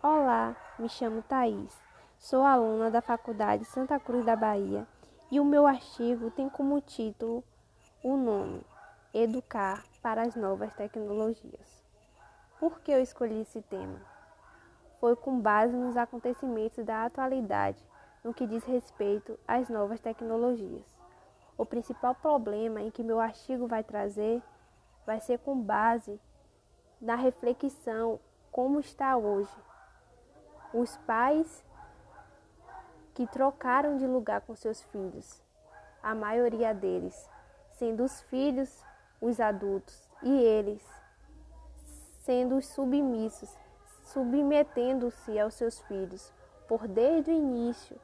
Olá, me chamo Thaís, sou aluna da Faculdade Santa Cruz da Bahia e o meu artigo tem como título o nome Educar para as Novas Tecnologias. Por que eu escolhi esse tema? Foi com base nos acontecimentos da atualidade no que diz respeito às novas tecnologias. O principal problema em que meu artigo vai trazer vai ser com base na reflexão como está hoje os pais que trocaram de lugar com seus filhos, a maioria deles, sendo os filhos os adultos e eles sendo os submissos, submetendo-se aos seus filhos, por desde o início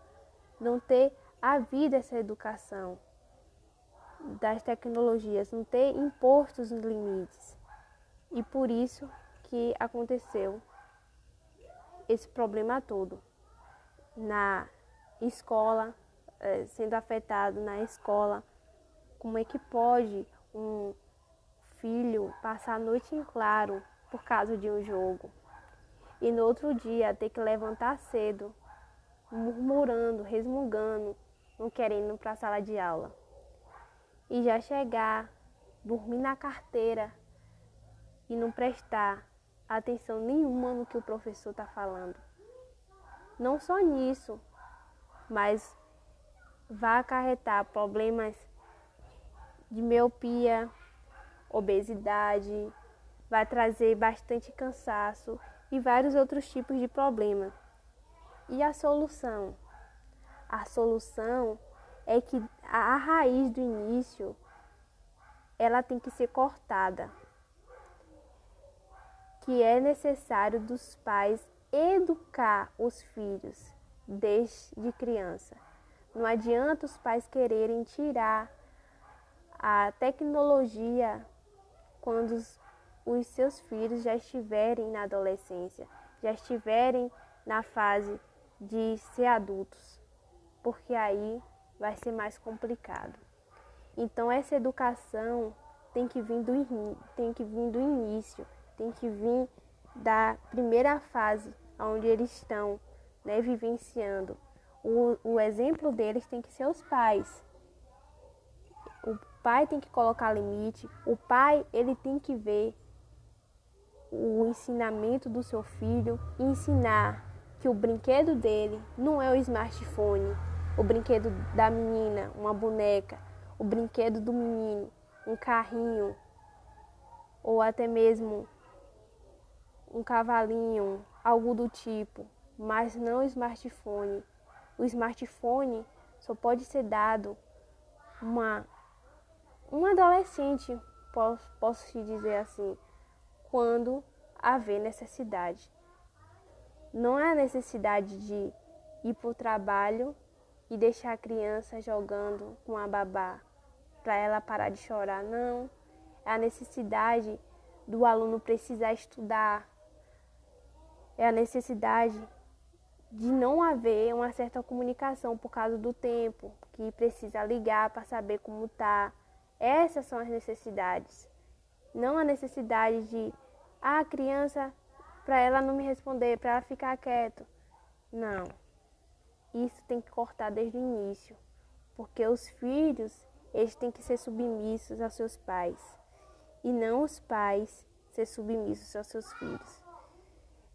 não ter havido essa educação das tecnologias, não ter imposto os limites. E por isso que aconteceu esse problema todo na escola, é, sendo afetado na escola. Como é que pode um filho passar a noite em claro por causa de um jogo e no outro dia ter que levantar cedo, murmurando, resmungando, não querendo ir para a sala de aula e já chegar, dormir na carteira e não prestar atenção nenhuma no que o professor está falando. Não só nisso, mas vai acarretar problemas de miopia, obesidade, vai trazer bastante cansaço e vários outros tipos de problemas. E a solução? A solução é que a raiz do início ela tem que ser cortada que é necessário dos pais educar os filhos desde criança. Não adianta os pais quererem tirar a tecnologia quando os, os seus filhos já estiverem na adolescência, já estiverem na fase de ser adultos, porque aí vai ser mais complicado. Então essa educação tem que vir do, tem que vir do início, tem que vir da primeira fase onde eles estão né, vivenciando. O, o exemplo deles tem que ser os pais. O pai tem que colocar limite. O pai ele tem que ver o ensinamento do seu filho ensinar que o brinquedo dele não é o smartphone, o brinquedo da menina, uma boneca, o brinquedo do menino, um carrinho, ou até mesmo um cavalinho, algo do tipo, mas não smartphone. O smartphone só pode ser dado uma um adolescente, posso, posso te dizer assim, quando haver necessidade. Não é a necessidade de ir para o trabalho e deixar a criança jogando com a babá para ela parar de chorar, não. É a necessidade do aluno precisar estudar, é a necessidade de não haver uma certa comunicação por causa do tempo, que precisa ligar para saber como tá. Essas são as necessidades. Não a necessidade de ah, a criança para ela não me responder, para ela ficar quieto. Não. Isso tem que cortar desde o início, porque os filhos, eles têm que ser submissos aos seus pais e não os pais ser submissos aos seus filhos.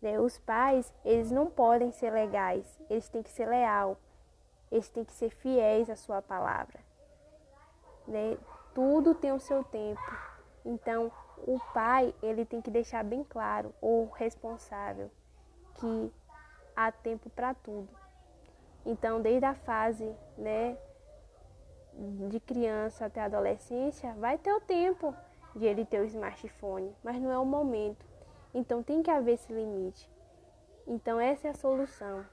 Né? Os pais, eles não podem ser legais, eles têm que ser leal, eles têm que ser fiéis à sua palavra. Né? Tudo tem o seu tempo. Então, o pai, ele tem que deixar bem claro, ou responsável, que há tempo para tudo. Então, desde a fase, né, de criança até a adolescência, vai ter o tempo de ele ter o smartphone, mas não é o momento. Então tem que haver esse limite. Então essa é a solução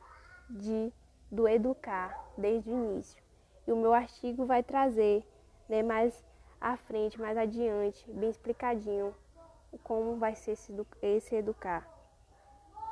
de do educar desde o início. E o meu artigo vai trazer né, mais à frente, mais adiante, bem explicadinho, como vai ser esse, esse educar.